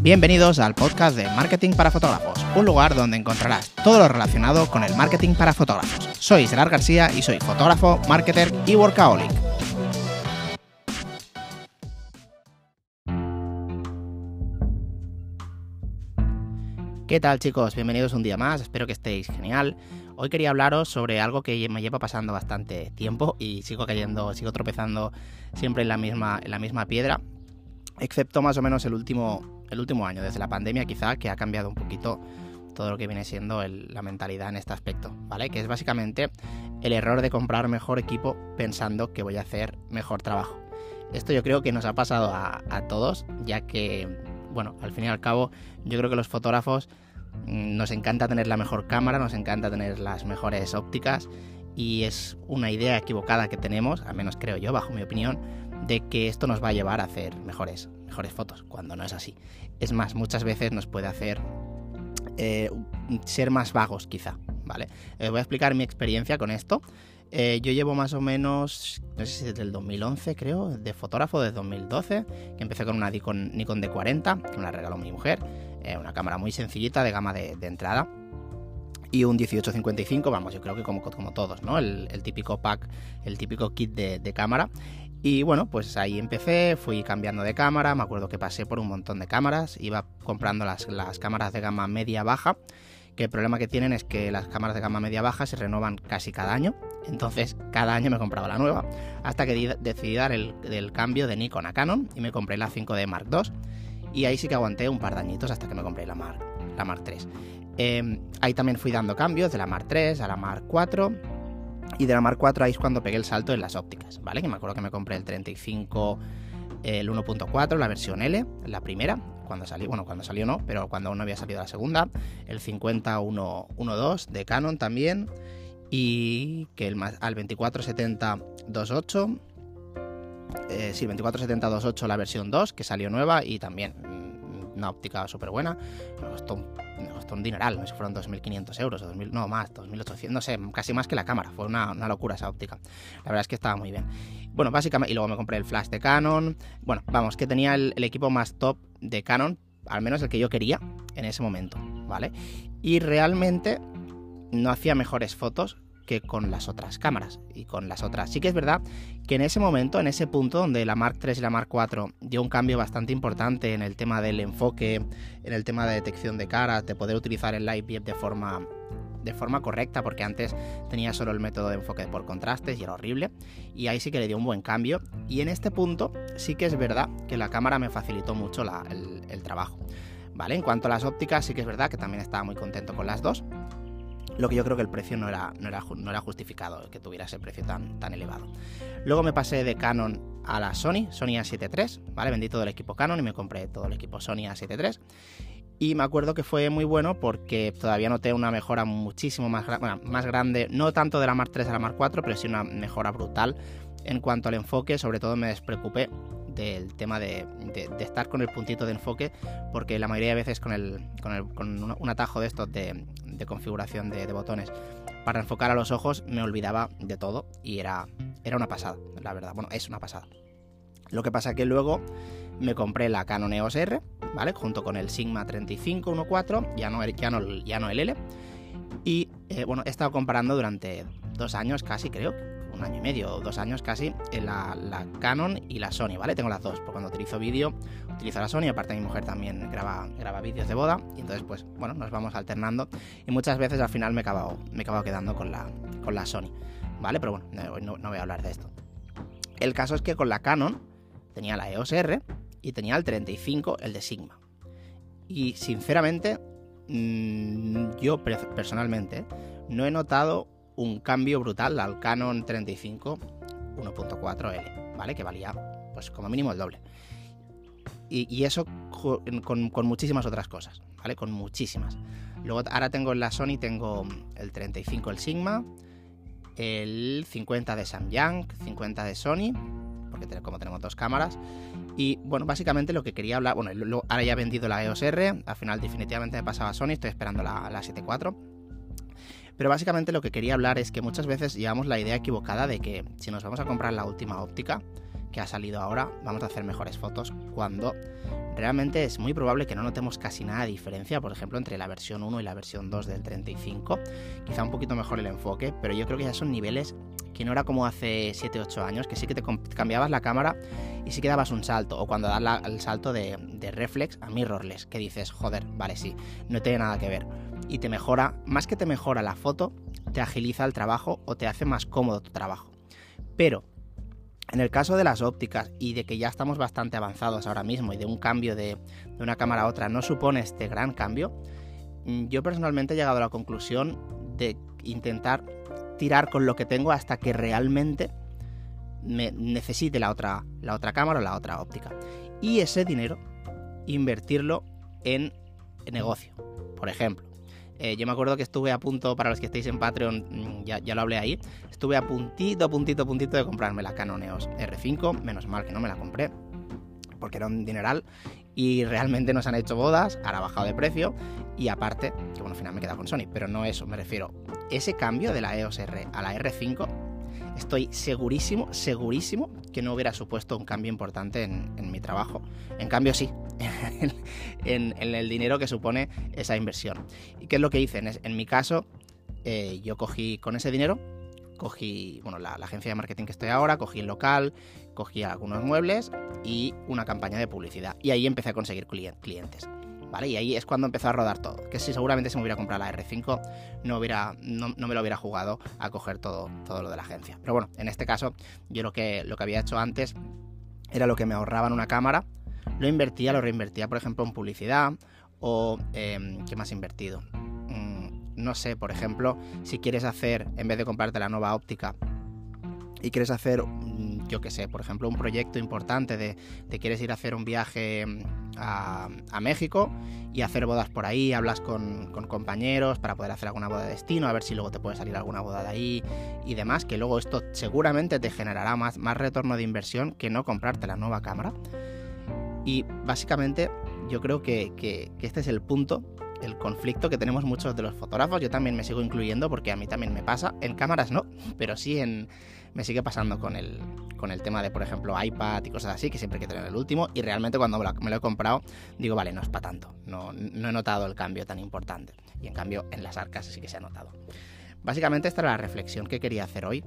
Bienvenidos al podcast de Marketing para Fotógrafos, un lugar donde encontrarás todo lo relacionado con el marketing para fotógrafos. Soy Gerard García y soy fotógrafo, marketer y workaholic. ¿Qué tal chicos? Bienvenidos un día más, espero que estéis genial. Hoy quería hablaros sobre algo que me lleva pasando bastante tiempo y sigo cayendo, sigo tropezando siempre en la misma, en la misma piedra, excepto más o menos el último, el último año, desde la pandemia quizá, que ha cambiado un poquito todo lo que viene siendo la mentalidad en este aspecto, ¿vale? Que es básicamente el error de comprar mejor equipo pensando que voy a hacer mejor trabajo. Esto yo creo que nos ha pasado a, a todos, ya que bueno, al fin y al cabo, yo creo que los fotógrafos mm, nos encanta tener la mejor cámara, nos encanta tener las mejores ópticas y es una idea equivocada que tenemos, al menos creo yo, bajo mi opinión, de que esto nos va a llevar a hacer mejores, mejores fotos, cuando no es así. Es más, muchas veces nos puede hacer eh, ser más vagos, quizá, ¿vale? Eh, voy a explicar mi experiencia con esto. Eh, yo llevo más o menos, no sé si desde el 2011 creo, de fotógrafo desde 2012, que empecé con una Nikon, Nikon D40, que me la regaló mi mujer, una cámara muy sencillita de gama de, entrada. Y un 1855, vamos, yo creo que como, como todos, ¿no? El, típico pack, el típico kit de, cámara. Y bueno, pues ahí empecé, fui cambiando de cámara, me acuerdo que pasé por un montón de cámaras, iba comprando las, las cámaras de gama media-baja que el problema que tienen es que las cámaras de gama media baja se renovan casi cada año, entonces cada año me compraba la nueva, hasta que decidí dar el, cambio de Nikon a Canon y me compré la 5D Mark II, y ahí sí que aguanté un par de añitos hasta que me compré la Mark, la Mark III. Em, ahí también fui dando cambios de la Mark III a la Mark IV, y de la Mark IV ahí es cuando pegué el salto en las ópticas, ¿vale? Que me acuerdo que me compré el 35 el 1.4, la versión L, la primera, cuando salió, bueno, cuando salió no, pero cuando aún no había salido la segunda, el 50.1.2 de Canon también, y que el al 2470.2.8, eh, sí, 2470.2.8 la versión 2, que salió nueva y también una óptica súper buena, me costó, me costó, un dineral, no sé si fueron 2.500 euros, o 2000, no más, 2.800, no sé, casi más que la cámara, fue una, una locura esa óptica, la verdad es que estaba muy bien. Bueno, básicamente, y luego me compré el flash de Canon. Bueno, vamos, que tenía el, equipo más top de Canon, al menos el que yo quería en ese momento, ¿vale? Y realmente no hacía mejores fotos que con las otras cámaras y con las otras. Sí que es verdad que en ese momento, en ese punto donde la Mark III y la Mark IV dio un cambio bastante importante en el tema del enfoque, en el tema de detección de caras, de poder utilizar el Light de forma de forma correcta, porque antes tenía solo el método de enfoque por contrastes y era horrible, y ahí sí que le dio un buen cambio, y en este punto sí que es verdad que la cámara me facilitó mucho el, trabajo. ¿Vale? En cuanto a las ópticas, sí que es verdad que también estaba muy contento con las dos. Lo que yo creo que el precio no era, no era, no era justificado que tuviera ese precio tan, tan elevado. Luego me pasé de Canon a la Sony, Sony A7 III, ¿vale? Vendí todo el equipo Canon y me compré todo el equipo Sony A7 III. Y me acuerdo que fue muy bueno porque todavía noté una mejora muchísimo más, más grande, no tanto de la Mark 3 a la Mark 4, pero sí una mejora brutal en cuanto al enfoque. Sobre todo me despreocupé del tema de, estar con el puntito de enfoque, porque la mayoría de veces con, un, atajo de estos de, configuración de, botones para enfocar a los ojos me olvidaba de todo y era, era una pasada, la verdad. Bueno, es una pasada. Lo que pasa que luego me compré la Canon EOS R, ¿vale? Junto con el Sigma 3514, ya no, ya no, ya no el L. Y eh, bueno, he estado comparando durante dos años casi, creo, un año y medio o dos años casi, la, la, Canon y la Sony, ¿vale? Tengo las dos, porque cuando utilizo vídeo, utilizo la Sony, aparte mi mujer también graba, graba vídeos de boda, y entonces pues bueno, nos vamos alternando y muchas veces al final me he acabado, me he quedando con la, con la Sony, ¿vale? Pero bueno, no, no voy a hablar de esto. El caso es que con la Canon tenía la EOS R, y tenía el 35, el de Sigma. Y sinceramente, mm, yo personalmente no he notado un cambio brutal al Canon 35 1.4L, ¿vale? Que valía, pues como mínimo el doble. Y, eso con, muchísimas otras cosas, ¿vale? Con muchísimas. Luego ahora tengo en la Sony, tengo el 35 el Sigma, el 50 de Samyang, 50 de Sony, porque como tenemos dos cámaras, y bueno, básicamente lo que quería hablar, bueno, ahora ya he vendido la EOS R, al final definitivamente me pasaba Sony, estoy esperando la, la 7.4. Pero básicamente lo que quería hablar es que muchas veces llevamos la idea equivocada de que si nos vamos a comprar la última óptica, que ha salido ahora, vamos a hacer mejores fotos cuando realmente es muy probable que no notemos casi nada de diferencia, por ejemplo, entre la versión 1 y la versión 2 del 35. Quizá un poquito mejor el enfoque, pero yo creo que ya son niveles que no era como hace 7-8 años, que sí que te cambiabas la cámara y sí que dabas un salto, o cuando das el salto de, de reflex a mirrorless, que dices, joder, vale, sí, no tiene nada que ver. Y te mejora, más que te mejora la foto, te agiliza el trabajo o te hace más cómodo tu trabajo. Pero en el caso de las ópticas y de que ya estamos bastante avanzados ahora mismo y de un cambio de, una cámara a otra no supone este gran cambio, mm, yo personalmente he llegado a la conclusión de intentar tirar con lo que tengo hasta que realmente me necesite la otra, la otra cámara o la otra óptica. Y ese dinero invertirlo en negocio. Por ejemplo, eh, yo me acuerdo que estuve a punto, para los que estéis en Patreon, mm, ya, ya, lo hablé ahí, estuve a puntito, puntito, puntito de comprarme la Canon EOS R5, menos mal que no me la compré, porque era un dineral y realmente nos han hecho bodas, ahora ha bajado de precio y aparte, que bueno, al final me he quedado con Sony, pero no eso, me refiero, ese cambio de la EOS R a la R5 estoy segurísimo, segurísimo que no hubiera supuesto un cambio importante en, mi trabajo. En cambio, sí, en, el dinero que supone esa inversión. ¿Y qué es lo que hice? En, mi caso, eh, yo cogí con ese dinero, cogí bueno, la, agencia de marketing que estoy ahora, cogí el local, cogí algunos muebles y una campaña de publicidad. Y ahí empecé a conseguir clientes. ¿vale? Y ahí es cuando empezó a rodar todo. Que si seguramente si me hubiera comprado la R5 no, hubiera, no, me lo hubiera jugado a coger todo, todo lo de la agencia. Pero bueno, en este caso yo lo que, lo que había hecho antes era lo que me ahorraba en una cámara, lo invertía, lo reinvertía por ejemplo en publicidad o em, ¿qué más he invertido? Mm, no sé, por ejemplo, si quieres hacer, en vez de comprarte la nueva óptica, y quieres hacer, mm, yo qué sé, por ejemplo, un proyecto importante de, te quieres ir a hacer un viaje a, México y hacer bodas por ahí, hablas con, compañeros para poder hacer alguna boda de destino, a ver si luego te puede salir alguna boda de ahí y demás, que luego esto seguramente te generará más, más retorno de inversión que no comprarte la nueva cámara. Y básicamente yo creo que, que este es el punto el conflicto que tenemos muchos de los fotógrafos. Yo también me sigo incluyendo porque a mí también me pasa. En cámaras no, pero sí en, me sigue pasando con el, con el tema de, por ejemplo, iPad y cosas así, que siempre hay que tener el último. Y realmente cuando me lo, he comprado, digo, vale, no es para tanto. No, no he notado el cambio tan importante. Y en cambio, en las arcas sí que se ha notado. Básicamente esta era la reflexión que quería hacer hoy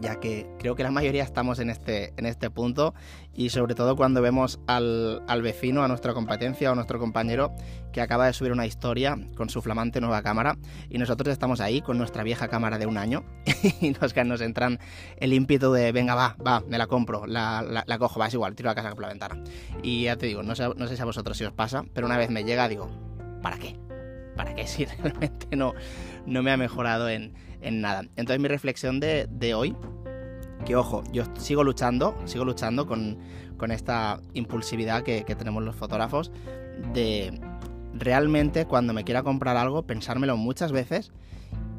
ya que creo que la mayoría estamos en este, en este punto y sobre todo cuando vemos al, vecino, a nuestra competencia o a nuestro compañero que acaba de subir una historia con su flamante nueva cámara y nosotros estamos ahí con nuestra vieja cámara de un año y nos, nos entran el ímpetu de venga va, va, me la compro, la, la, cojo, va, es igual, tiro la casa por la ventana. Y ya te digo, no sé, no sé si a vosotros si os pasa, pero una vez me llega digo, ¿para qué? ¿Para qué si realmente no, no me ha mejorado en, en nada. Entonces mi reflexión de, hoy, que ojo, yo sigo luchando, sigo luchando con, esta impulsividad que, tenemos los fotógrafos de realmente cuando me quiera comprar algo, pensármelo muchas veces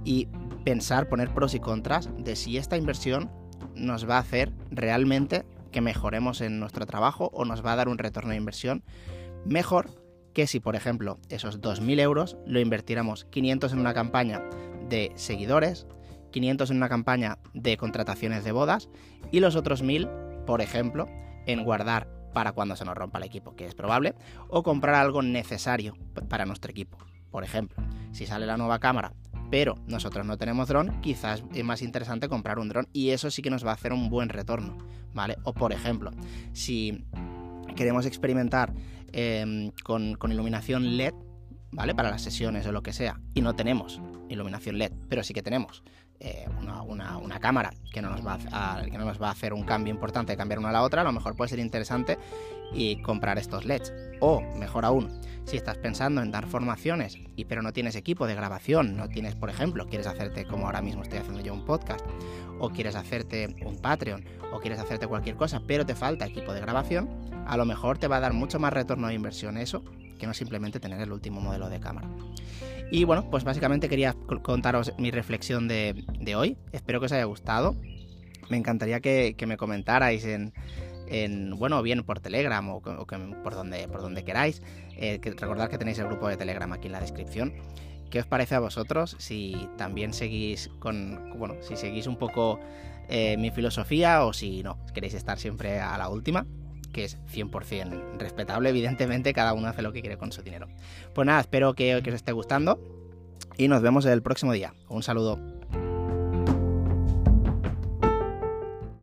y pensar, poner pros y contras de si esta inversión nos va a hacer realmente que mejoremos en nuestro trabajo o nos va a dar un retorno de inversión mejor que si, por ejemplo, esos 2.000 euros lo invirtiéramos 500 en una campaña de seguidores, 500 en una campaña de contrataciones de bodas y los otros 1000, por ejemplo, en guardar para cuando se nos rompa el equipo, que es probable, o comprar algo necesario para nuestro equipo. Por ejemplo, si sale la nueva cámara, pero nosotros no tenemos dron, quizás es más interesante comprar un dron y eso sí que nos va a hacer un buen retorno, ¿vale? O por ejemplo, si queremos experimentar em, con, con iluminación LED, ¿vale? Para las sesiones o lo que sea, y no tenemos iluminación LED, pero sí que tenemos eh, una, cámara que no, nos va a, que no nos va a hacer un cambio importante cambiar una a la otra, a lo mejor puede ser interesante y comprar estos LEDs. O, mejor aún, si estás pensando en dar formaciones y pero no tienes equipo de grabación, no tienes, por ejemplo, quieres hacerte como ahora mismo estoy haciendo yo un podcast, o quieres hacerte un Patreon, o quieres hacerte cualquier cosa, pero te falta equipo de grabación, a lo mejor te va a dar mucho más retorno de inversión eso que no simplemente tener el último modelo de cámara. Y bueno, pues básicamente quería contaros mi reflexión de, hoy. Espero que os haya gustado. Me encantaría que, me comentarais en, bueno, bien por Telegram o, por, donde, por donde queráis. Eh, que recordad que tenéis el grupo de Telegram aquí en la descripción. qué os parece a vosotros, si también seguís con, bueno, si seguís un poco eh, mi filosofía o si no, queréis estar siempre a la última que es 100% respetable, evidentemente cada uno hace lo que quiere con su dinero. Pues nada, espero que, que os esté gustando y nos vemos el próximo día. Un saludo.